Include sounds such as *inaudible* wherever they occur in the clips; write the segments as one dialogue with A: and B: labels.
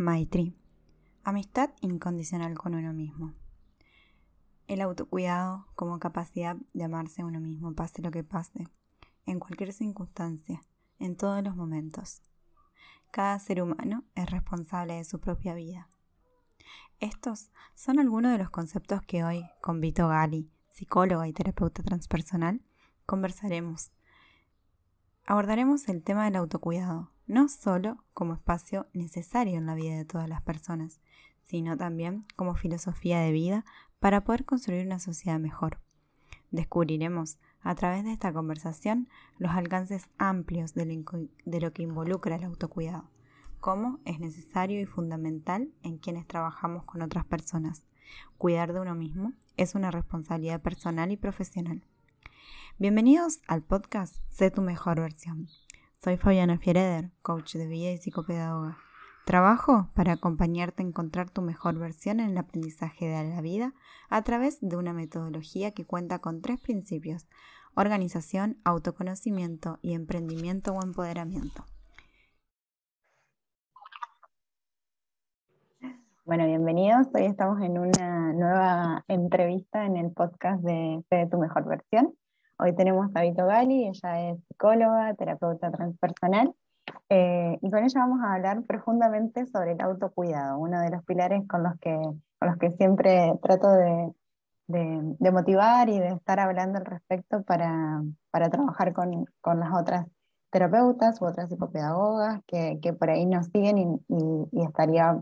A: Maitri. Amistad incondicional con uno mismo. El autocuidado como capacidad de amarse a uno mismo, pase lo que pase, en cualquier circunstancia, en todos los momentos. Cada ser humano es responsable de su propia vida. Estos son algunos de los conceptos que hoy, con Vito Gali, psicóloga y terapeuta transpersonal, conversaremos. Abordaremos el tema del autocuidado, no solo como espacio necesario en la vida de todas las personas, sino también como filosofía de vida para poder construir una sociedad mejor. Descubriremos a través de esta conversación los alcances amplios de lo, que involucra el autocuidado, cómo es necesario y fundamental en quienes trabajamos con otras personas. Cuidar de uno mismo es una responsabilidad personal y profesional. Bienvenidos al podcast Sé tu mejor versión. Soy Fabiana Fiereder, coach de vida y psicopedagoga. Trabajo para acompañarte a encontrar tu mejor versión en el aprendizaje de la vida a través de una metodología que cuenta con tres principios, organización, autoconocimiento y emprendimiento o empoderamiento. Bueno, bienvenidos. Hoy estamos en una nueva entrevista en el podcast de de tu mejor versión. Hoy tenemos a Vito Gali, ella es psicóloga, terapeuta transpersonal, eh, y con ella vamos a hablar profundamente sobre el autocuidado, uno de los pilares con los que, siempre trato de, motivar y de estar hablando al respecto para, trabajar con, con, las otras terapeutas u otras psicopedagogas que, por ahí nos siguen y, y, estaría,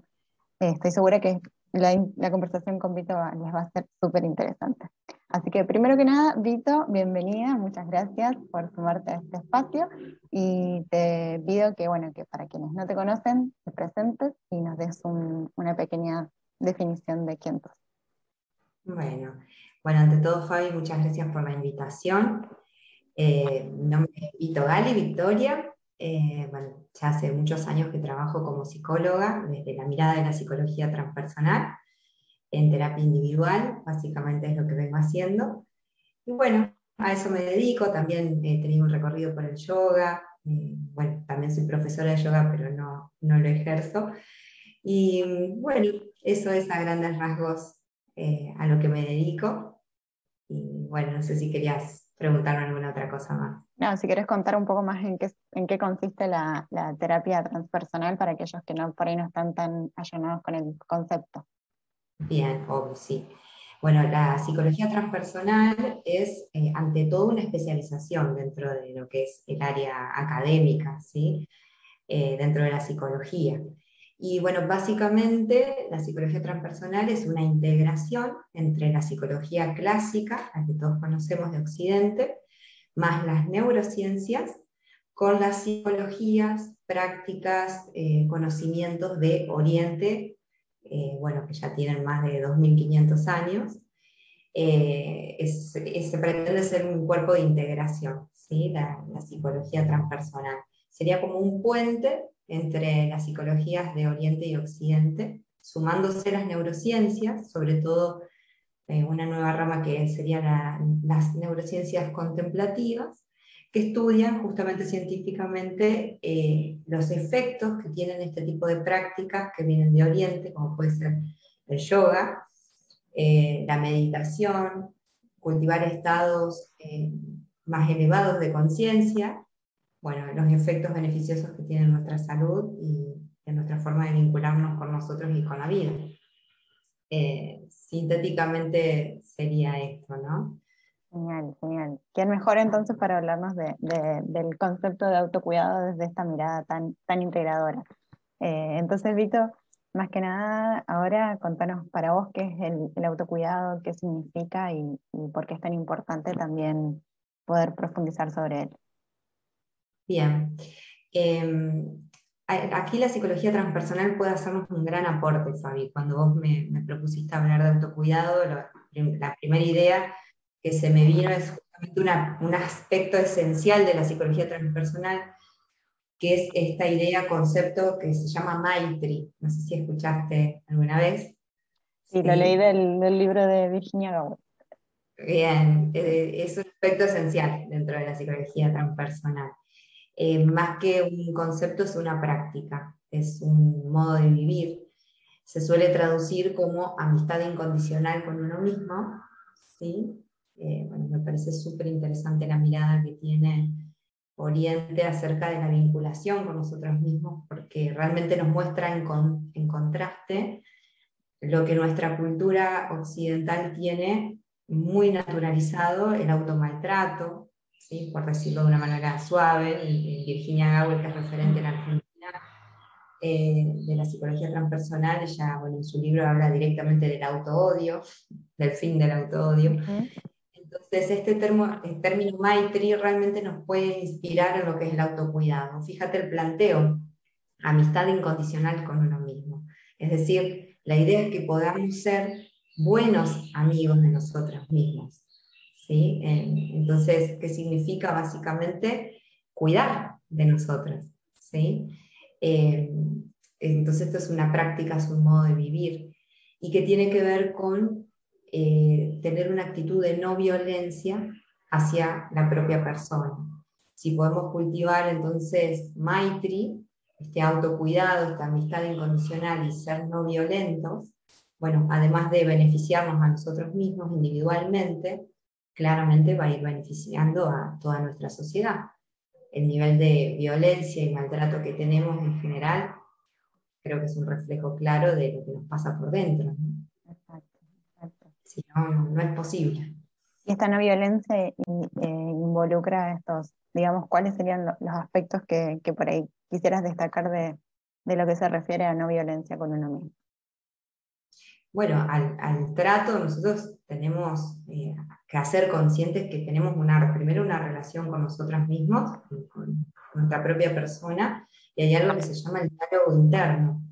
A: eh, estoy segura que la conversación con Vito les va a ser súper interesante. Así que primero que nada, Vito, bienvenida, muchas gracias por sumarte a este espacio y te pido que, bueno, que para quienes no te conocen, te presentes y nos des una pequeña definición de quién sos.
B: Bueno, bueno, ante todo, Fabi, muchas gracias por la invitación. Eh, mi nombre es Vito Gali, Victoria. Eh, bueno, ya hace muchos años que trabajo como psicóloga desde la mirada de la psicología transpersonal en terapia individual, básicamente es lo que vengo haciendo. Y bueno, a eso me dedico, también he tenido un recorrido por el yoga, eh, bueno, también soy profesora de yoga, pero no, no lo ejerzo. Y bueno, eso es a grandes rasgos eh, a lo que me dedico. Y bueno, no sé si querías preguntarme alguna otra cosa más.
A: No, si quieres contar un poco más en qué, en qué consiste la, la terapia transpersonal para aquellos que no, por ahí no están tan allanados con el concepto.
B: Bien, obvio, sí. Bueno, la psicología transpersonal es eh, ante todo una especialización dentro de lo que es el área académica, ¿sí? Eh, dentro de la psicología. Y bueno, básicamente la psicología transpersonal es una integración entre la psicología clásica, la que todos conocemos de Occidente, más las neurociencias, con las psicologías, prácticas, eh, conocimientos de Oriente eh, bueno, que ya tienen más de 2.500 años, eh, se pretende ser un cuerpo de integración, ¿sí? la, psicología transpersonal. Sería como un puente entre las psicologías de Oriente y Occidente, sumándose las neurociencias, sobre todo eh, una nueva rama que serían las neurociencias contemplativas, que estudian justamente científicamente eh, los efectos que tienen este tipo de prácticas que vienen de Oriente, como puede ser el yoga, eh, la meditación, cultivar estados eh, más elevados de conciencia, bueno, los efectos beneficiosos que tiene nuestra salud y en nuestra forma de vincularnos con nosotros y con la vida. sintéticamente sería esto, ¿no?
A: Genial, genial. ¿Quién mejor entonces para hablarnos del concepto de autocuidado desde esta mirada tan, tan integradora? Eh, entonces, Vito, más que nada, ahora contanos para vos qué es el, autocuidado, qué significa y, por qué es tan importante también poder profundizar sobre él.
B: Bien. Em, aquí la psicología transpersonal puede hacernos un gran aporte, Fabi. Cuando vos me, propusiste hablar de autocuidado, la primera idea que se me vino es justamente un aspecto esencial de la psicología transpersonal, que es esta idea, concepto que se llama Maitri. No sé si escuchaste alguna vez.
A: Sí, lo leí del, libro de Virginia Gowell.
B: Bien, eh, es un aspecto esencial dentro de la psicología transpersonal. eh, más que un concepto es una práctica, es un modo de vivir. Se suele traducir como amistad incondicional con uno mismo, ¿sí? Eh, me parece súper interesante la mirada que tiene Oriente acerca de la vinculación con nosotros mismos, porque realmente nos muestra en, en contraste lo que nuestra cultura occidental tiene muy naturalizado, el automaltrato, ¿sí? por decirlo de una manera suave, Virginia Gowell, que es referente en Argentina eh, de la psicología transpersonal, ella bueno, en su libro habla directamente del auto-odio, del fin del auto-odio. Entonces, este el término Maitri realmente nos puede inspirar en lo que es el autocuidado. Fíjate el planteo, amistad incondicional con uno mismo. Es decir, la idea es que podamos ser buenos amigos de nosotros mismos. ¿sí? Entonces, ¿qué significa básicamente? Cuidar de nosotros. ¿sí? Eh, entonces, esto es una práctica, es un modo de vivir y que tiene que ver con eh, tener una actitud de no violencia hacia la propia persona. Si podemos cultivar entonces Maitri, este autocuidado, esta amistad incondicional y ser no violentos, bueno, además de beneficiarnos a nosotros mismos individualmente, claramente va a ir beneficiando a toda nuestra sociedad. El nivel de violencia y maltrato que tenemos en general creo que es un reflejo claro de lo que nos pasa por dentro. Si no, no es posible.
A: Y esta no violencia eh, involucra estos, digamos, ¿cuáles serían los aspectos que, por ahí quisieras destacar de, lo que se refiere a no violencia con uno mismo?
B: Bueno, al, trato nosotros tenemos eh, que hacer conscientes que tenemos una, primero una relación con nosotros mismos, con nuestra propia persona, y hay algo que se llama el diálogo interno.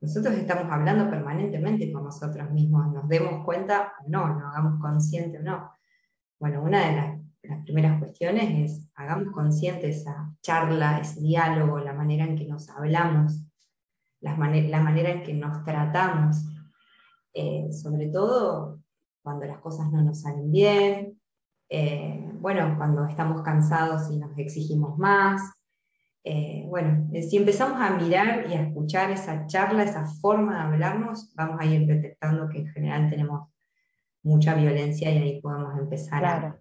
B: Nosotros estamos hablando permanentemente con nosotros mismos, nos demos cuenta o no, nos hagamos consciente o no. Bueno, una de las, primeras cuestiones es hagamos consciente esa charla, ese diálogo, la manera en que nos hablamos, la, la manera en que nos tratamos, eh, sobre todo cuando las cosas no nos salen bien, eh, bueno, cuando estamos cansados y nos exigimos más, eh, bueno, eh, si empezamos a mirar y a escuchar esa charla, esa forma de hablarnos, vamos a ir detectando que en general tenemos mucha violencia y ahí podemos empezar
A: claro.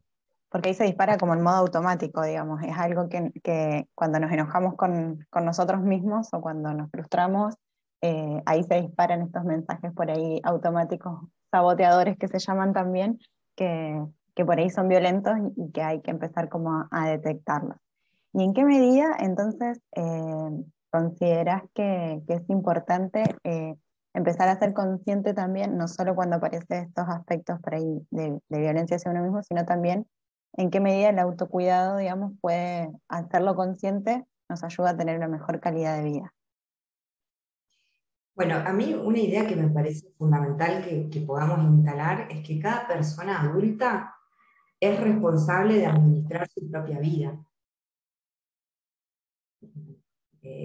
A: Porque ahí se dispara como en modo automático, digamos. Es algo que, cuando nos enojamos con, nosotros mismos o cuando nos frustramos, eh, ahí se disparan estos mensajes por ahí automáticos, saboteadores que se llaman también, que, por ahí son violentos y que hay que empezar como a detectarlos. ¿Y en qué medida entonces eh, consideras que, es importante eh, empezar a ser consciente también, no solo cuando aparecen estos aspectos por ahí de, violencia hacia uno mismo, sino también en qué medida el autocuidado, digamos, puede hacerlo consciente, nos ayuda a tener una mejor calidad de vida?
B: Bueno, a mí una idea que me parece fundamental que, que podamos instalar es que cada persona adulta es responsable de administrar su propia vida.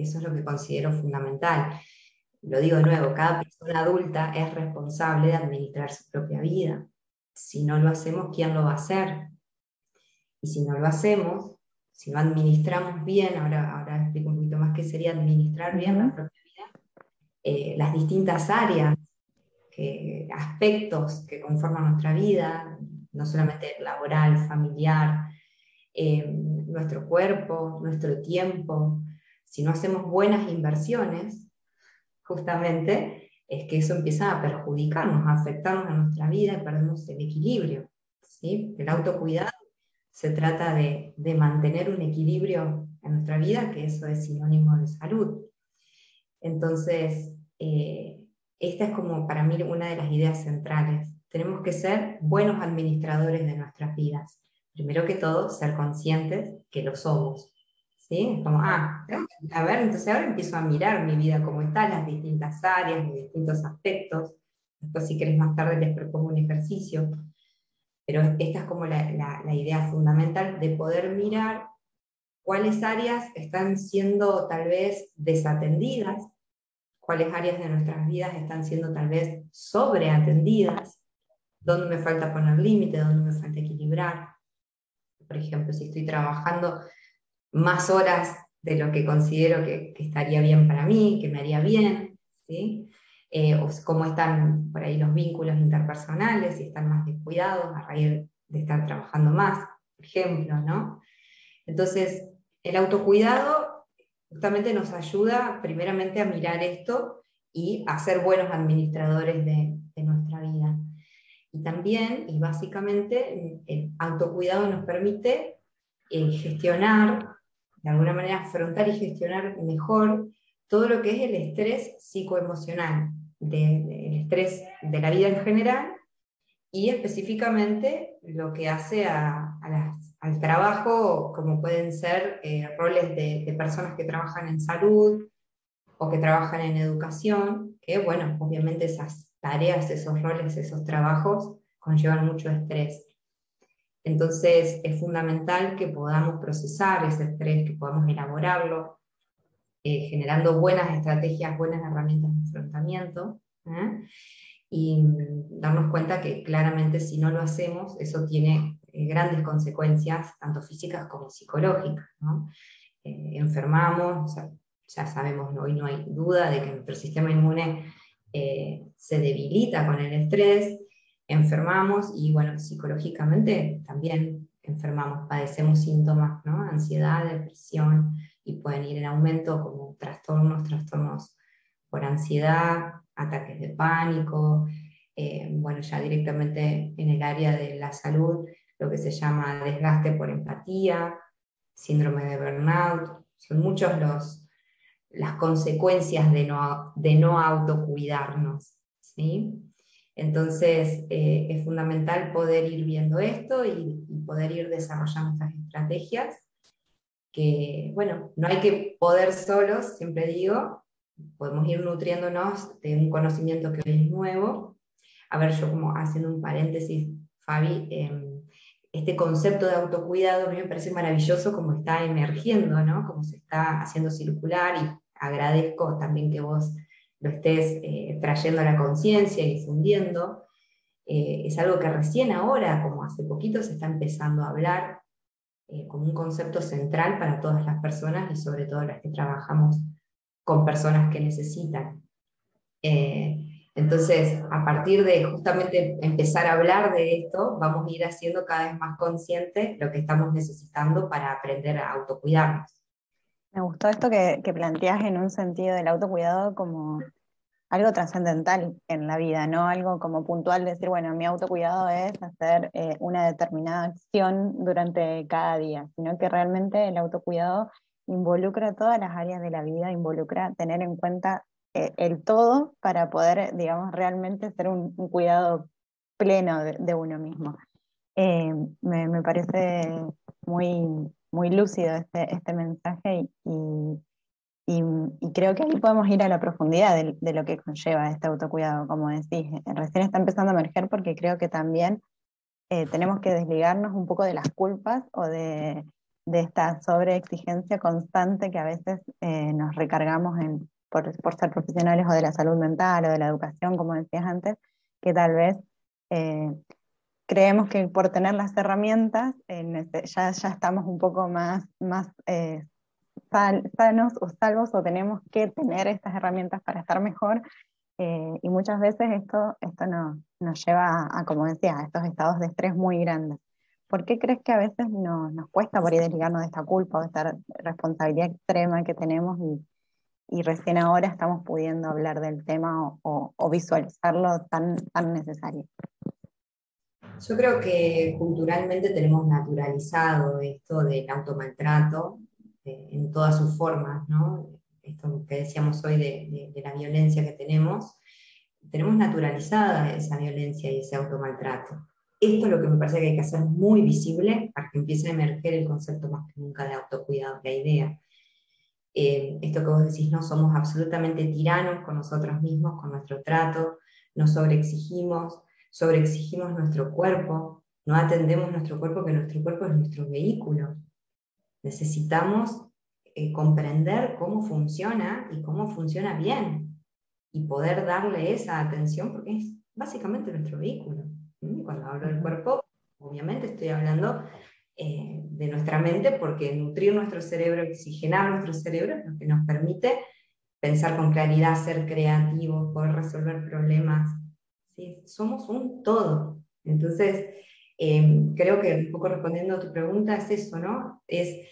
B: Eso es lo que considero fundamental. Lo digo de nuevo, cada persona adulta es responsable de administrar su propia vida. Si no lo hacemos, ¿quién lo va a hacer? Y si no lo hacemos, si no administramos bien, ahora, ahora explico un poquito más qué sería administrar bien la propia vida, eh, las distintas áreas, aspectos que conforman nuestra vida, no solamente laboral, familiar, eh, nuestro cuerpo, nuestro tiempo, si no hacemos buenas inversiones, justamente es que eso empieza a perjudicarnos, a afectarnos a nuestra vida y perdemos el equilibrio. ¿sí? El autocuidado se trata de, mantener un equilibrio en nuestra vida, que eso es sinónimo de salud. Entonces, eh, esta es como para mí una de las ideas centrales. Tenemos que ser buenos administradores de nuestras vidas. Primero que todo, ser conscientes que lo somos. ¿Sí? Como, ah, a ver, entonces ahora empiezo a mirar mi vida cómo está, las distintas áreas, los distintos aspectos. Después, si querés más tarde, les propongo un ejercicio. Pero esta es como la, la, idea fundamental de poder mirar cuáles áreas están siendo tal vez desatendidas, cuáles áreas de nuestras vidas están siendo tal vez sobreatendidas, dónde me falta poner límite, dónde me falta equilibrar. Por ejemplo, si estoy trabajando más horas de lo que considero que, estaría bien para mí, que me haría bien, ¿sí? Eh, o cómo están por ahí los vínculos interpersonales, si están más descuidados a raíz de estar trabajando más, por ejemplo, ¿no? Entonces, el autocuidado justamente nos ayuda primeramente a mirar esto y a ser buenos administradores de, nuestra vida. Y también, y básicamente, el autocuidado nos permite eh, gestionar de alguna manera afrontar y gestionar mejor todo lo que es el estrés psicoemocional, el estrés de la vida en general y específicamente lo que hace al trabajo, como pueden ser eh, roles de, de, personas que trabajan en salud o que trabajan en educación, que bueno, obviamente esas tareas, esos roles, esos trabajos conllevan mucho estrés. Entonces es fundamental que podamos procesar ese estrés, que podamos elaborarlo, eh, generando buenas estrategias, buenas herramientas de enfrentamiento. ¿eh? Y darnos cuenta que claramente si no lo hacemos, eso tiene eh, grandes consecuencias, tanto físicas como psicológicas. enfermamos, ya sabemos, hoy no hay duda de que nuestro sistema inmune se debilita con el estrés, enfermamos y bueno, psicológicamente también enfermamos, padecemos síntomas, ¿no? Ansiedad, depresión y pueden ir en aumento como trastornos, trastornos por ansiedad, ataques de pánico, eh, bueno, ya directamente en el área de la salud, lo que se llama desgaste por empatía, síndrome de burnout, son muchos los, las consecuencias de no, de no autocuidarnos, ¿sí? Entonces, eh, es fundamental poder ir viendo esto y, poder ir desarrollando estas estrategias, que, bueno, no hay que poder solos, siempre digo, podemos ir nutriéndonos de un conocimiento que es nuevo. A ver, yo como haciendo un paréntesis, Fabi, em, este concepto de autocuidado a mí me parece maravilloso como está emergiendo, ¿no? Como se está haciendo circular y agradezco también que vos lo estés eh, trayendo a la conciencia y difundiendo. Eh, es algo que recién ahora, como hace poquito, se está empezando a hablar eh, como un concepto central para todas las personas y sobre todo las que trabajamos con personas que necesitan. entonces, a partir de justamente empezar a hablar de esto, vamos a ir haciendo cada vez más conscientes lo que estamos necesitando para aprender a autocuidarnos.
A: Me gustó esto que, planteas en un sentido del autocuidado como algo trascendental en la vida, no algo como puntual, decir, bueno, mi autocuidado es hacer eh, una determinada acción durante cada día, sino que realmente el autocuidado involucra todas las áreas de la vida, involucra tener en cuenta eh, el todo para poder, digamos, realmente ser un, cuidado pleno de, uno mismo. Eh, me, me, parece muy, muy lúcido este, este mensaje y, creo que ahí podemos ir a la profundidad de, lo que conlleva este autocuidado, como decís. Recién está empezando a emerger porque creo que también eh, tenemos que desligarnos un poco de las culpas o de, esta sobreexigencia constante que a veces eh, nos recargamos en, por, ser profesionales o de la salud mental o de la educación, como decías antes, que tal vez eh, creemos que por tener las herramientas este, ya, ya estamos un poco más, más eh, sanos o salvos o tenemos que tener estas herramientas para estar mejor. Eh, y muchas veces esto, esto no, nos lleva a, como decía, a estos estados de estrés muy grandes. ¿Por qué crees que a veces no, nos cuesta por ahí desligarnos de esta culpa o de esta responsabilidad extrema que tenemos y, y recién ahora estamos pudiendo hablar del tema o, o visualizarlo tan, tan necesario?
B: Yo creo que culturalmente tenemos naturalizado esto del automaltrato eh, en todas sus formas, ¿no? Esto que decíamos hoy de, la violencia que tenemos, tenemos naturalizada esa violencia y ese automaltrato. Esto es lo que me parece que hay que hacer muy visible para que empiece a emerger el concepto más que nunca de autocuidado, la idea. Eh, esto que vos decís, no somos absolutamente tiranos con nosotros mismos, con nuestro trato, nos sobreexigimos, sobreexigimos nuestro cuerpo, no atendemos nuestro cuerpo, que nuestro cuerpo es nuestro vehículo. Necesitamos eh, comprender cómo funciona y cómo funciona bien y poder darle esa atención porque es básicamente nuestro vehículo. Cuando hablo del cuerpo, obviamente estoy hablando eh, de nuestra mente, porque nutrir nuestro cerebro, oxigenar nuestro cerebro es lo que nos permite pensar con claridad, ser creativos, poder resolver problemas. Somos un todo. Entonces, em, creo que un poco respondiendo a tu pregunta es eso, ¿no? Es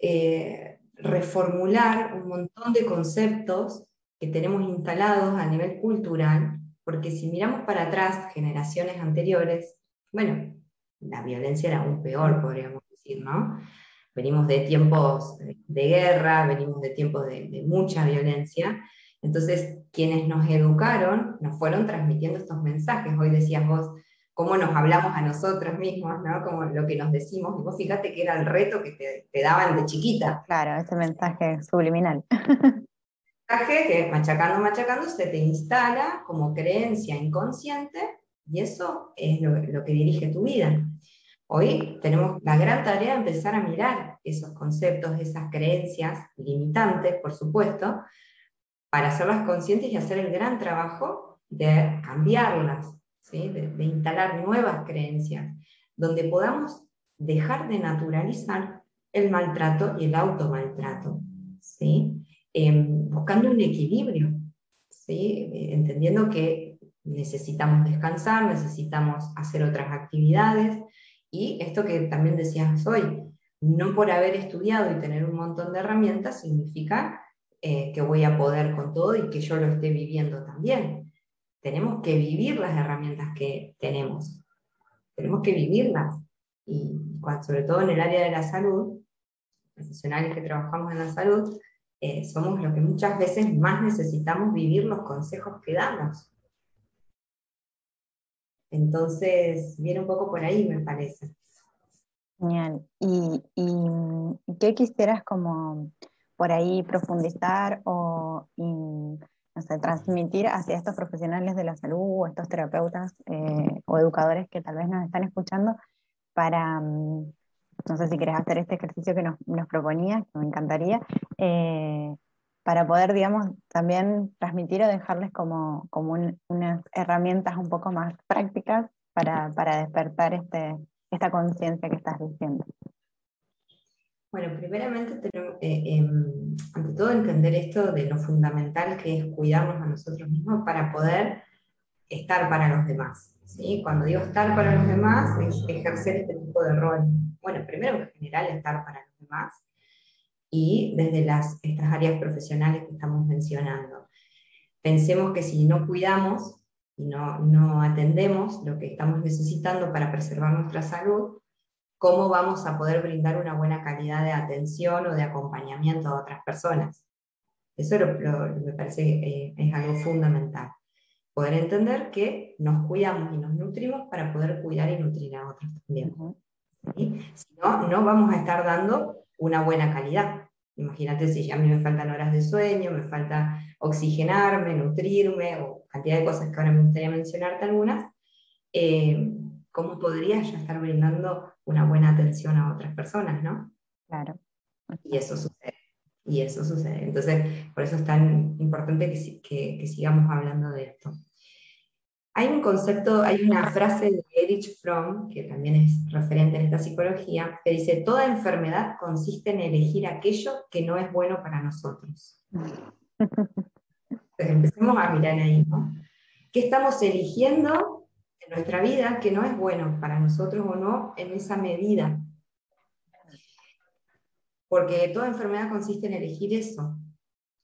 B: eh, reformular un montón de conceptos que tenemos instalados a nivel cultural, porque si miramos para atrás, generaciones anteriores, bueno, la violencia era aún peor, podríamos decir, ¿no? Venimos de tiempos de guerra, venimos de tiempos de, mucha violencia, entonces quienes nos educaron nos fueron transmitiendo estos mensajes. Hoy decías vos, cómo nos hablamos a nosotros mismos, ¿no? Como lo que nos decimos. Y vos fíjate que era el reto que te, te daban de chiquita.
A: Claro, ese mensaje subliminal.
B: Mensaje que machacando, machacando se te instala como creencia inconsciente y eso es lo, que dirige tu vida. Hoy tenemos la gran tarea de empezar a mirar esos conceptos, esas creencias limitantes, por supuesto, para hacerlas conscientes y hacer el gran trabajo de cambiarlas, ¿sí? de, instalar nuevas creencias, donde podamos dejar de naturalizar el maltrato y el automaltrato, ¿sí? Em, buscando un equilibrio, ¿sí? entendiendo que necesitamos descansar, necesitamos hacer otras actividades y esto que también decías hoy, no por haber estudiado y tener un montón de herramientas significa eh, que voy a poder con todo y que yo lo esté viviendo también. Tenemos que vivir las herramientas que tenemos, tenemos que vivirlas y sobre todo en el área de la salud, profesionales que trabajamos en la salud, eh, somos los que muchas veces más necesitamos vivir los consejos que damos. Entonces, viene un poco por ahí, me parece.
A: Genial. ¿Y, qué quisieras como por ahí profundizar o transmitir hacia estos profesionales de la salud o estos terapeutas eh, o educadores que tal vez nos están escuchando para, mm, no sé si querés hacer este ejercicio que nos, nos proponía, que me encantaría, eh, para poder, digamos, también transmitir o dejarles como, como unas herramientas un poco más prácticas para, para despertar este, esta conciencia que estás diciendo.
B: Bueno, primeramente tenemos, eh, em, ante todo entender esto de lo fundamental que es cuidarnos a nosotros mismos para poder estar para los demás. ¿sí? Cuando digo estar para los demás es ejercer este tipo de rol. Bueno, primero en general estar para los demás, y desde las, estas áreas profesionales que estamos mencionando. Pensemos que si no cuidamos y no, no atendemos lo que estamos necesitando para preservar nuestra salud, ¿cómo vamos a poder brindar una buena calidad de atención o de acompañamiento a otras personas? Eso me parece que eh, es algo fundamental. Poder entender que nos cuidamos y nos nutrimos para poder cuidar y nutrir a otros también. Si no, no vamos a estar dando una buena calidad. Imagínate si a mí me faltan horas de sueño, me falta oxigenarme, nutrirme, o cantidad de cosas que ahora me gustaría mencionarte algunas, eh, ¿cómo podría ya estar brindando una buena atención a otras personas, no?
A: Claro.
B: Y eso sucede. Y eso sucede. Entonces, por eso es tan importante que sigamos hablando de esto. Hay un concepto, hay una frase de Erich Fromm, que también es referente en esta psicología, que dice, toda enfermedad consiste en elegir aquello que no es bueno para nosotros. *laughs* Entonces, empecemos a mirar ahí, ¿no? ¿Qué estamos eligiendo nuestra vida que no es bueno para nosotros o no en esa medida? Porque toda enfermedad consiste en elegir eso.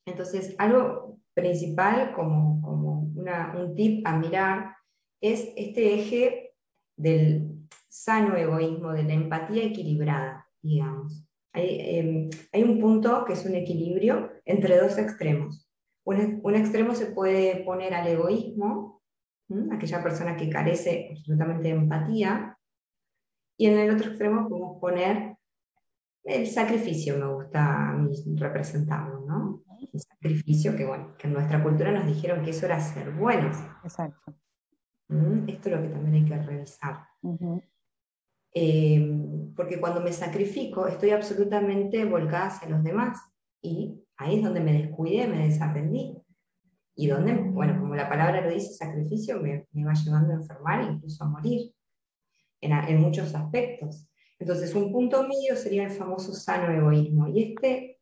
B: Entonces, algo principal como, como un tip a mirar es este eje del sano egoísmo, de la empatía equilibrada, digamos. Hay, em, hay un punto que es un equilibrio entre dos extremos. Un, un extremo se puede poner al egoísmo, aquella persona que carece absolutamente de empatía, y en el otro extremo podemos poner el sacrificio, me gusta a mí representarlo, ¿no? El sacrificio, que bueno, que en nuestra cultura nos dijeron que eso era ser buenos.
A: Exacto.
B: ¿Mm? Esto es lo que también hay que revisar. Eh, porque cuando me sacrifico, estoy absolutamente volcada hacia los demás. Y ahí es donde me descuidé, me desaprendí. Y donde, bueno, como la palabra lo dice, sacrificio me, me va llevando a enfermar e incluso a morir en, en muchos aspectos. Entonces, un punto medio sería el famoso sano egoísmo. Y este,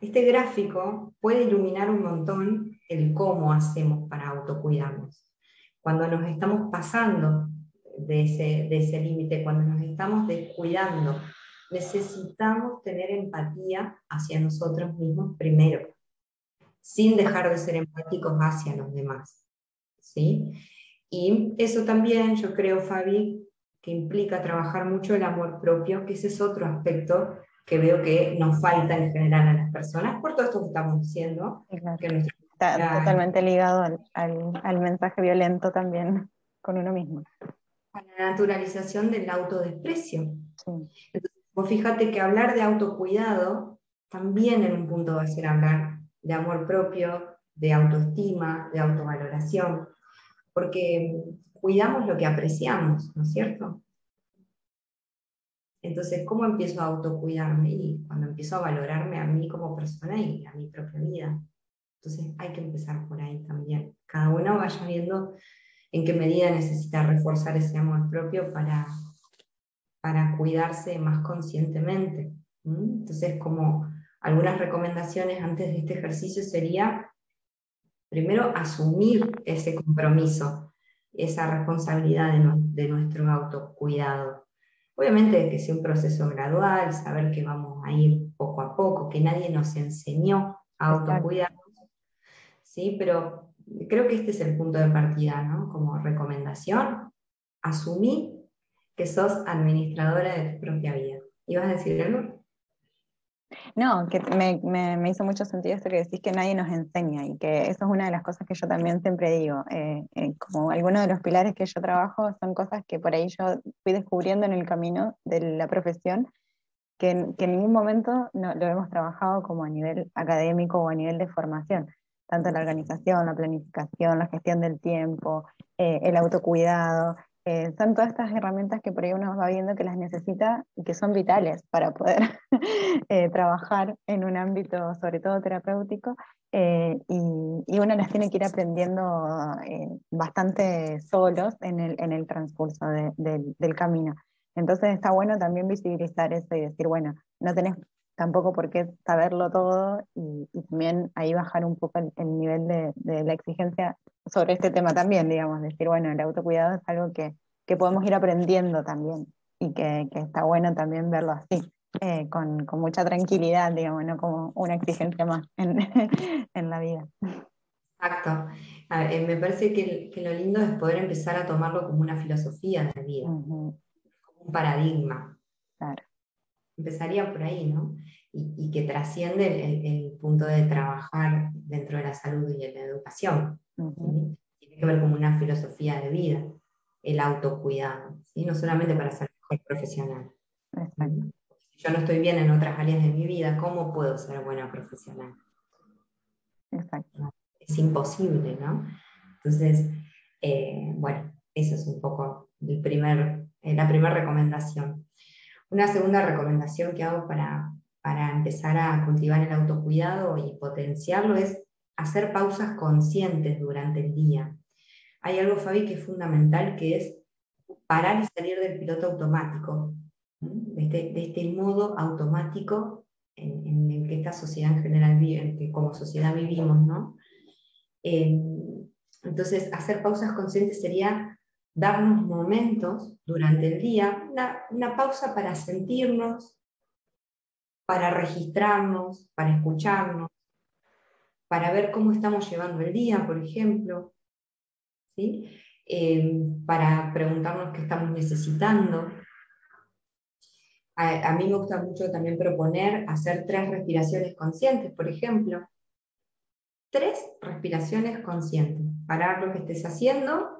B: este gráfico puede iluminar un montón el cómo hacemos para autocuidarnos. Cuando nos estamos pasando de ese, de ese límite, cuando nos estamos descuidando, necesitamos tener empatía hacia nosotros mismos primero, sin dejar de ser empáticos hacia los demás. ¿sí? Y eso también, yo creo, Fabi, que implica trabajar mucho el amor propio, que ese es otro aspecto que veo que nos falta en general a las personas, por todo esto que estamos diciendo.
A: Está totalmente ligado al, al, mensaje violento también con uno mismo.
B: A la naturalización del autodesprecio. vos fíjate que hablar de autocuidado también en un punto va a ser hablar de amor propio, de autoestima, de autovaloración, porque cuidamos lo que apreciamos, ¿no es cierto? Entonces, ¿cómo empiezo a autocuidarme? Y cuando empiezo a valorarme a mí como persona y a mi propia vida. Entonces, hay que empezar por ahí también. Cada uno vaya viendo en qué medida necesita reforzar ese amor propio para, para cuidarse más conscientemente. Entonces, como algunas recomendaciones antes de este ejercicio sería, primero, asumir ese compromiso, esa responsabilidad de, de nuestro autocuidado Obviamente que sea un proceso gradual, saber que vamos a ir poco a poco, que nadie nos enseñó a autocuidarnos, ¿sí? pero creo que este es el punto de partida, ¿no? Como recomendación, asumí que sos administradora de tu propia vida. ¿Ibas a decir algo?
A: No, que me, me, hizo mucho sentido esto que decís que nadie nos enseña y que eso es una de las cosas que yo también siempre digo. Eh, eh, como algunos de los pilares que yo trabajo son cosas que por ahí yo fui descubriendo en el camino de la profesión, que, en ningún momento no, lo hemos trabajado como a nivel académico o a nivel de formación, tanto la organización, la planificación, la gestión del tiempo, eh, el autocuidado. Eh, son todas estas herramientas que por ahí uno va viendo que las necesita y que son vitales para poder *laughs* eh, trabajar en un ámbito, sobre todo terapéutico, eh, y, uno las tiene que ir aprendiendo bastante solos en el, en el transcurso del camino. Entonces está bueno también visibilizar eso y decir, bueno, no tenés tampoco por qué saberlo todo y, también ahí bajar un poco el, nivel de, de, la exigencia sobre este tema también, digamos, decir, bueno, el autocuidado es algo que, que podemos ir aprendiendo también y que, que está bueno también verlo así, eh, con, con, mucha tranquilidad, digamos, no como una exigencia más en, *laughs* en la vida.
B: Exacto. Eh, me parece que, que, lo lindo es poder empezar a tomarlo como una filosofía de vida, como un paradigma.
A: Claro.
B: Empezaría por ahí, ¿no? Y, y que trasciende el, el, punto de trabajar dentro de la salud y de la educación. Tiene que ver como una filosofía de vida, el autocuidado, ¿sí? no solamente para ser mejor profesional. Si yo no estoy bien en otras áreas de mi vida, ¿cómo puedo ser buena profesional?
A: Exacto.
B: Es imposible, ¿no? Entonces, eh, bueno, eso es un poco el primer, eh, la primera recomendación. Una segunda recomendación que hago para, para empezar a cultivar el autocuidado y potenciarlo es hacer pausas conscientes durante el día. Hay algo, Fabi, que es fundamental, que es parar y salir del piloto automático, de este, de este, modo automático en, el que esta sociedad en general vive, en que como sociedad vivimos, ¿no? Eh, entonces, hacer pausas conscientes sería darnos momentos durante el día, una, pausa para sentirnos, para registrarnos, para escucharnos, para ver cómo estamos llevando el día, por ejemplo, ¿sí? Eh, para preguntarnos qué estamos necesitando. A, a, mí me gusta mucho también proponer hacer tres respiraciones conscientes, por ejemplo. Tres respiraciones conscientes. Parar lo que estés haciendo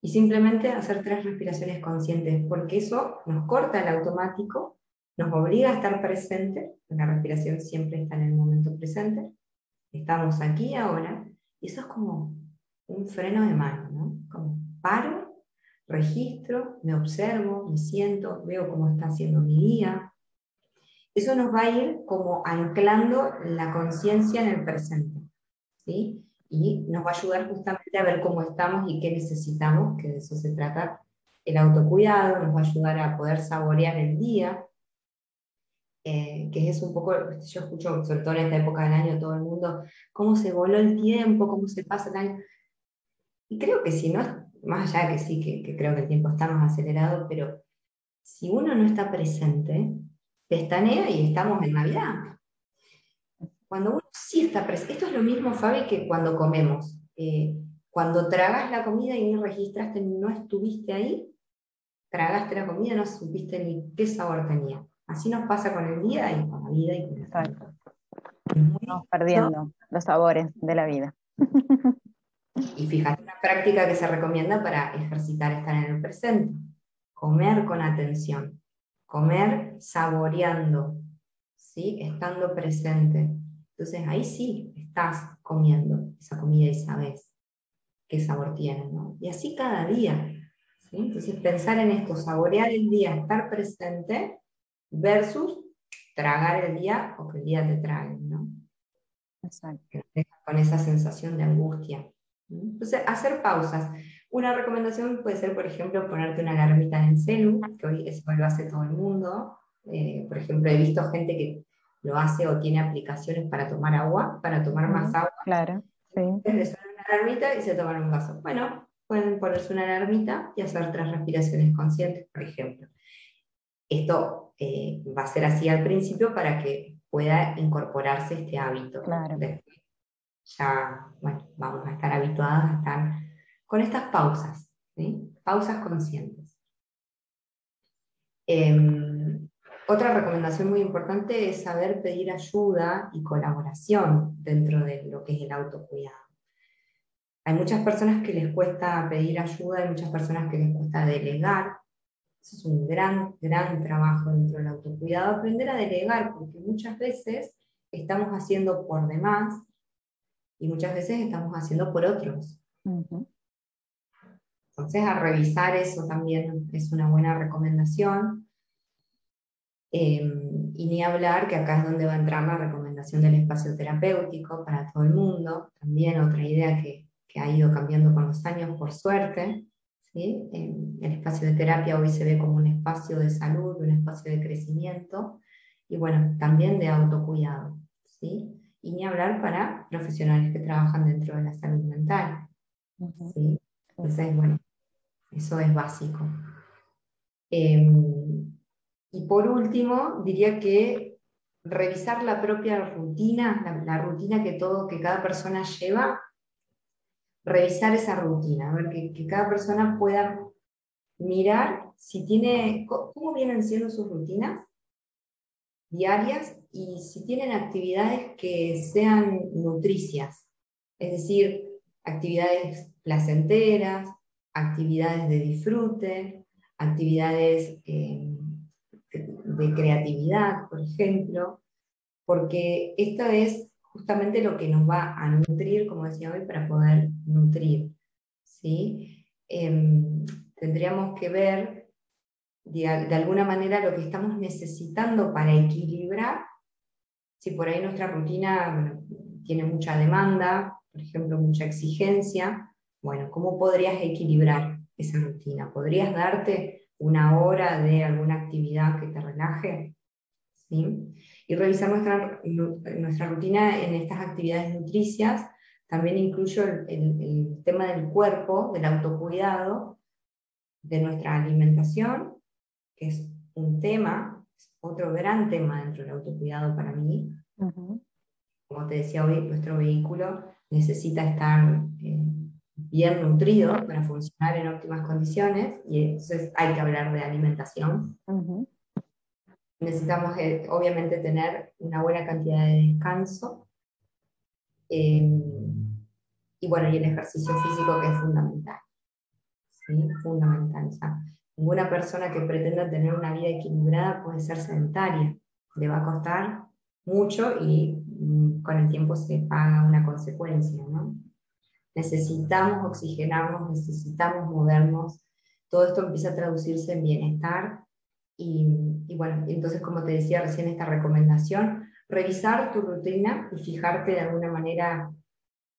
B: y simplemente hacer tres respiraciones conscientes, porque eso nos corta el automático, nos obliga a estar presente, la respiración siempre está en el momento presente, estamos aquí ahora, y eso es como un freno de mano, ¿no? Como paro, registro, me observo, me siento, veo cómo está haciendo mi día. Eso nos va a ir como anclando la conciencia en el presente, ¿sí? Y nos va a ayudar justamente a ver cómo estamos y qué necesitamos, que de eso se trata el autocuidado, nos va a ayudar a poder saborear el día, eh, que es un poco, yo escucho, sobre todo en esta época del año, todo el mundo, cómo se voló el tiempo, cómo se pasa el año. Y creo que si no, más allá que sí, que, que creo que el tiempo está más acelerado, pero si uno no está presente, pestanea y estamos en Navidad. Cuando uno sí está presente, esto es lo mismo, Fabi, que cuando comemos. Eh, cuando tragas la comida y no registraste, no estuviste ahí, tragaste la comida, no supiste ni qué sabor tenía. Así nos pasa con el día y con la vida y con
A: Exacto. Estamos perdiendo los sabores de la vida. *laughs*
B: Y fíjate, una práctica que se recomienda para ejercitar estar en el presente. Comer con atención. Comer saboreando, ¿sí? estando presente. Entonces ahí sí estás comiendo esa comida y sabes qué sabor tiene. ¿no? Y así cada día. Entonces pensar en esto, saborear el día, estar presente versus tragar el día o que el día te trague. ¿no? Exacto. Con esa sensación de angustia. Entonces, hacer pausas. Una recomendación puede ser, por ejemplo, ponerte una alarmita en el celu, que hoy eso lo hace todo el mundo. Eh, por ejemplo, he visto gente que lo hace o tiene aplicaciones para tomar agua, para tomar más agua.
A: Claro, sí.
B: Entonces, una alarmita y se toman un vaso. Bueno, pueden ponerse una alarmita y hacer tres respiraciones conscientes, por ejemplo. Esto eh, va a ser así al principio para que pueda incorporarse este hábito.
A: Claro
B: ya, bueno, vamos a estar habituados a estar con estas pausas, pausas conscientes. Em, otra recomendación muy importante es saber pedir ayuda y colaboración dentro de lo que es el autocuidado. Hay muchas personas que les cuesta pedir ayuda, hay muchas personas que les cuesta delegar. Eso es un gran, gran trabajo dentro del autocuidado, aprender a delegar, porque muchas veces estamos haciendo por demás y muchas veces estamos haciendo por otros. Entonces, a revisar eso también es una buena recomendación. Em, y ni hablar que acá es donde va a entrar la recomendación del espacio terapéutico para todo el mundo, también otra idea que, que ha ido cambiando con los años, por suerte. ¿sí? Em, el espacio de terapia hoy se ve como un espacio de salud, un espacio de crecimiento y bueno, también de autocuidado. ¿sí? y ni hablar para profesionales que trabajan dentro de la salud mental. Entonces, bueno, eso es básico. Em, y por último, diría que revisar la propia rutina, la, rutina que, todo, que cada persona lleva, revisar esa rutina, a ver que, cada persona pueda mirar si tiene, cómo vienen siendo sus rutinas diarias y si tienen actividades que sean nutricias, es decir, actividades placenteras, actividades de disfrute, actividades eh, de creatividad, por ejemplo, porque esto es justamente lo que nos va a nutrir, como decía hoy, para poder nutrir. ¿sí? Em, tendríamos que ver de, alguna manera lo que estamos necesitando para equilibrar si por ahí nuestra rutina tiene mucha demanda, por ejemplo, mucha exigencia, bueno, ¿cómo podrías equilibrar esa rutina? ¿Podrías darte una hora de alguna actividad que te relaje? ¿Sí? Y revisar nuestra, nuestra rutina en estas actividades nutricias. También incluyo el, el tema del cuerpo, del autocuidado, de nuestra alimentación, que es un tema otro gran tema dentro del autocuidado para mí. Como te decía hoy, nuestro vehículo necesita estar eh, bien nutrido para funcionar en óptimas condiciones y entonces hay que hablar de alimentación. Necesitamos eh, obviamente tener una buena cantidad de descanso eh, y bueno, y el ejercicio físico que es fundamental. ¿sí? Fundamental. Ninguna persona que pretenda tener una vida equilibrada puede ser sedentaria. Le va a costar mucho y mm, con el tiempo se paga una consecuencia. ¿no? Necesitamos oxigenarnos, necesitamos movernos. Todo esto empieza a traducirse en bienestar. Y, bueno, entonces como te decía recién esta recomendación, revisar tu rutina y fijarte de alguna manera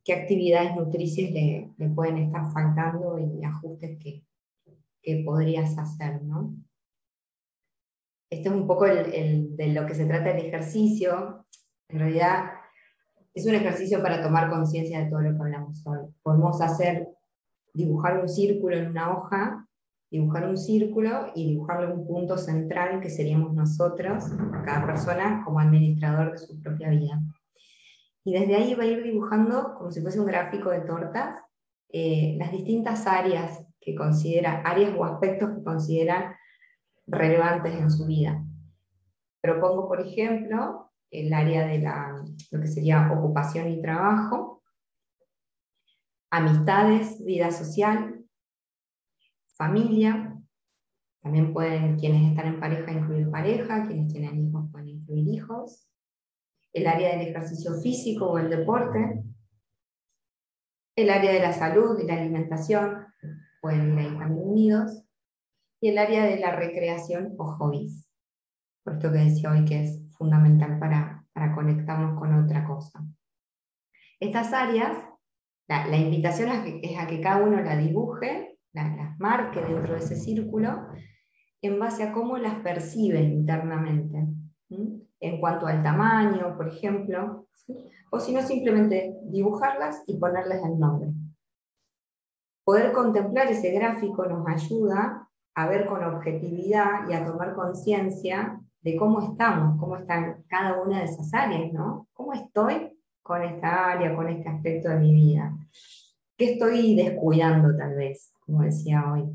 B: qué actividades nutricias le, le pueden estar faltando y ajustes que, que podrías hacer, ¿no? Esto es un poco de lo que se trata el ejercicio. En realidad es un ejercicio para tomar conciencia de todo lo que hablamos hoy. Podemos hacer, dibujar un círculo en una hoja, dibujar un círculo y dibujarle un punto central que seríamos nosotros, cada persona, como administrador de su propia vida. Y desde ahí va a ir dibujando, como si fuese un gráfico de tortas, eh, las distintas áreas que considera, áreas o aspectos que considera relevantes en su vida. Propongo, por ejemplo, el área de la, lo que sería ocupación y trabajo, amistades, vida social, familia, también pueden quienes están en pareja incluir pareja, quienes tienen hijos pueden incluir hijos, el área del ejercicio físico o el deporte, el área de la salud y la alimentación, pueden ir ahí también unidos, y el área de la recreación o hobbies, por esto que decía hoy que es fundamental para, para conectarnos con otra cosa. Estas áreas, la, invitación es, a que cada uno la dibuje, las marque dentro de ese círculo, en base a cómo las percibe internamente, en cuanto al tamaño, por ejemplo, o si no, simplemente dibujarlas y ponerles el nombre. Poder contemplar ese gráfico nos ayuda a ver con objetividad y a tomar conciencia de cómo estamos, cómo están cada una de esas áreas, ¿no? ¿Cómo estoy con esta área, con este aspecto de mi vida? ¿Qué estoy descuidando tal vez, como decía hoy?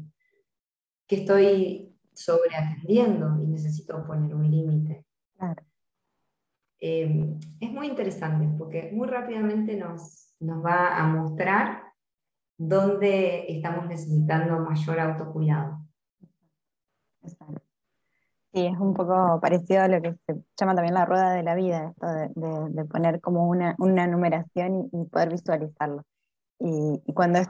B: ¿Qué estoy sobreatendiendo y necesito poner un límite? Eh, es muy interesante porque muy rápidamente nos, nos va a mostrar dónde estamos necesitando mayor autocuidado.
A: Sí, es un poco parecido a lo que se llama también la rueda de la vida, esto de, poner como una, numeración y, poder visualizarlo. Y, cuando,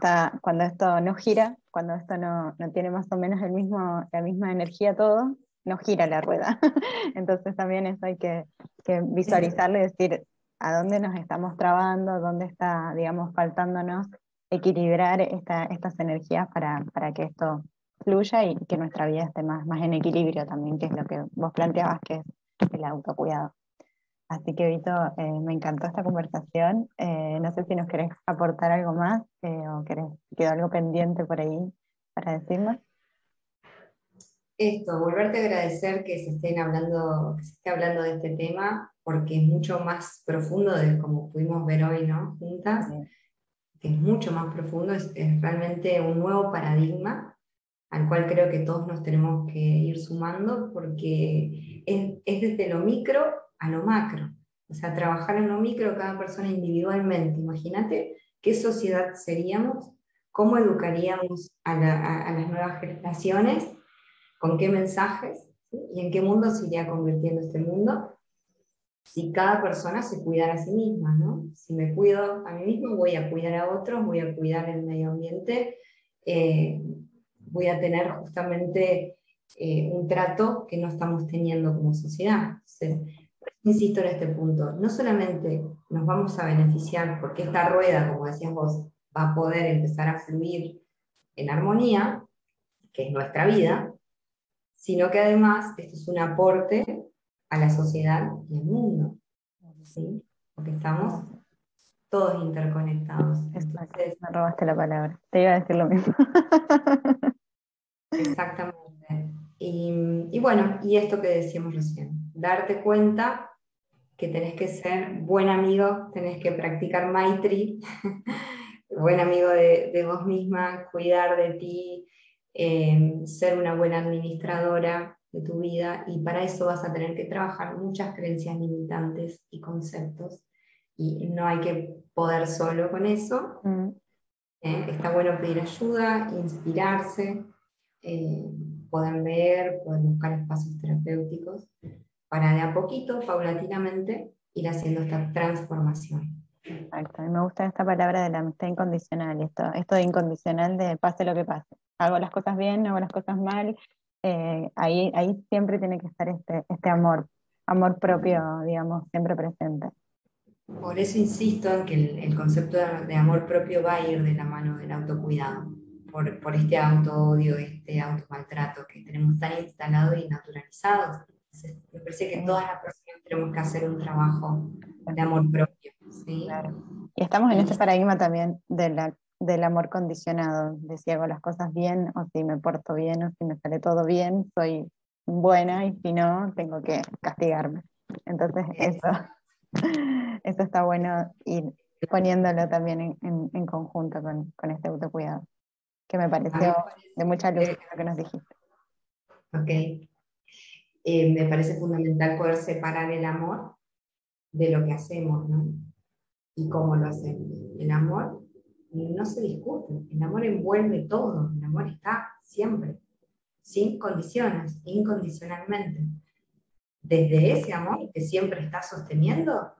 A: cuando esto no gira, cuando esto no, tiene más o menos el mismo, la misma energía todo, no gira la rueda. *laughs* Entonces también eso hay que, que visualizarlo y decir a dónde nos estamos trabando, dónde está, digamos, faltándonos equilibrar estas energías para, para que esto fluya y que nuestra vida esté más, más en equilibrio también, que es lo que vos planteabas, que es el autocuidado. Así que, Vito, eh, me encantó esta conversación. Eh, no sé si nos querés aportar algo más eh, o querés, quedó algo pendiente por ahí para decirnos.
B: Esto, volverte a agradecer que se estén hablando, que se esté hablando de este tema, porque es mucho más profundo de como pudimos ver hoy, ¿no? Juntas, que es mucho más profundo, es realmente un nuevo paradigma al cual creo que todos nos tenemos que ir sumando porque es, desde lo micro a lo macro. O sea, trabajar en lo micro cada persona individualmente. Imagínate qué sociedad seríamos, cómo educaríamos a, las nuevas generaciones, con qué mensajes y en qué mundo se iría convirtiendo este mundo si cada persona se cuidara a sí misma, ¿no? Si me cuido a mí mismo, voy a cuidar a otros, voy a cuidar el medio ambiente, eh, voy a tener justamente eh, un trato que no estamos teniendo como sociedad. insisto en este punto, no solamente nos vamos a beneficiar porque esta rueda, como decías vos, va a poder empezar a fluir en armonía, que es nuestra vida, sino que además esto es un aporte a la sociedad y al mundo, ¿sí? porque estamos todos interconectados.
A: Entonces, me robaste la palabra, te iba a decir lo mismo. *laughs*
B: Exactamente. Y, bueno, y esto que decíamos recién, darte cuenta que tenés que ser buen amigo, tenés que practicar Maitri, *laughs* buen amigo de, vos misma, cuidar de ti, eh, ser una buena administradora de tu vida y para eso vas a tener que trabajar muchas creencias limitantes y conceptos y no hay que poder solo con eso. Mm. Eh, está bueno pedir ayuda, inspirarse, eh, pueden ver, pueden buscar espacios terapéuticos para de a poquito, paulatinamente, ir haciendo esta transformación.
A: Exacto, me gusta esta palabra de la amistad incondicional, esto, esto de incondicional de pase lo que pase. Hago las cosas bien, hago las cosas mal, eh, ahí, ahí siempre tiene que estar este, este amor, amor propio, digamos, siempre presente.
B: Por eso insisto en que el, el concepto de amor propio va a ir de la mano del autocuidado por, por este auto-odio, este auto-maltrato que tenemos tan instalado y naturalizado. me parece que todas las personas tenemos que hacer un trabajo de amor propio. ¿sí?
A: Y estamos en este paradigma también de la, del amor condicionado, de si hago las cosas bien o si me porto bien o si me sale todo bien, soy buena y si no, tengo que castigarme. Entonces, eso, eso está bueno ir poniéndolo también en, conjunto con, este autocuidado, que me pareció de mucha luz lo que nos dijiste.
B: Ok. Eh, me parece fundamental poder separar el amor de lo que hacemos, ¿no? Y cómo lo hacemos. El amor no se discute, el amor envuelve todo, el amor está siempre, sin condiciones, incondicionalmente. Desde ese amor que siempre está sosteniendo,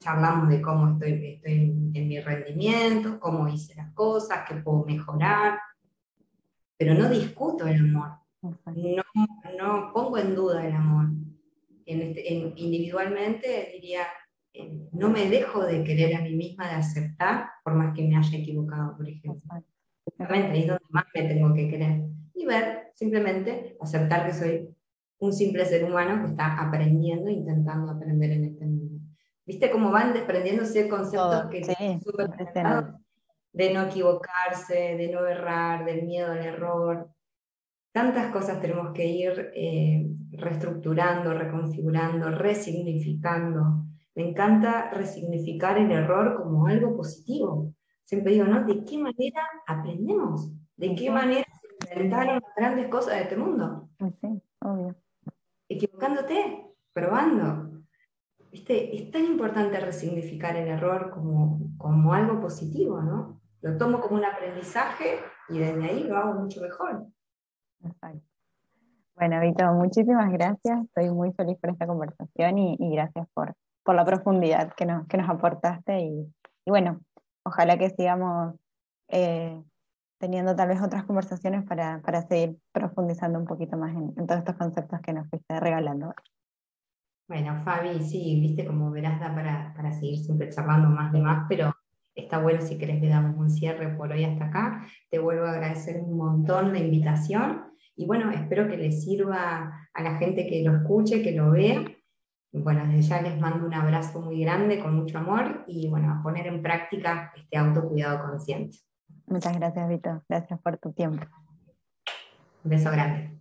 B: charlamos de cómo estoy, estoy en, mi rendimiento, cómo hice las cosas, qué puedo mejorar, pero no discuto el amor, no, no pongo en duda el amor. Este, individualmente diría, eh, no me dejo de querer a mí misma, de aceptar, por más que me haya equivocado, por ejemplo. Justamente ahí es donde más me tengo que querer. Y ver, simplemente, aceptar que soy un simple ser humano que está aprendiendo, intentando aprender en este mundo. ¿Viste cómo van desprendiéndose conceptos que son súper de no equivocarse, de no errar, del miedo al error? Tantas cosas tenemos que ir eh, reestructurando, reconfigurando, resignificando. Me encanta resignificar el error como algo positivo. Siempre digo, ¿no? ¿De qué manera aprendemos? ¿De qué manera se inventaron las grandes cosas de este mundo?
A: Sí, obvio.
B: Equivocándote, probando, es tan importante resignificar el error como, como algo positivo, ¿no? Lo tomo como un aprendizaje y desde ahí lo hago mucho mejor.
A: Exacto. Bueno, Vito, muchísimas gracias. Estoy muy feliz por esta conversación y, gracias por, por la profundidad que nos, que nos aportaste. Y, bueno, ojalá que sigamos eh, teniendo tal vez otras conversaciones para, para seguir profundizando un poquito más en, en, todos estos conceptos que nos fuiste regalando.
B: Bueno, Fabi, sí, viste, como verás, da para, para seguir siempre charlando más de más, pero está bueno si querés le damos un cierre por hoy hasta acá. Te vuelvo a agradecer un montón la invitación y bueno, espero que les sirva a la gente que lo escuche, que lo vea. bueno, desde ya les mando un abrazo muy grande, con mucho amor y bueno, a poner en práctica este autocuidado consciente.
A: Muchas gracias, Vito. Gracias por tu tiempo.
B: Un beso grande.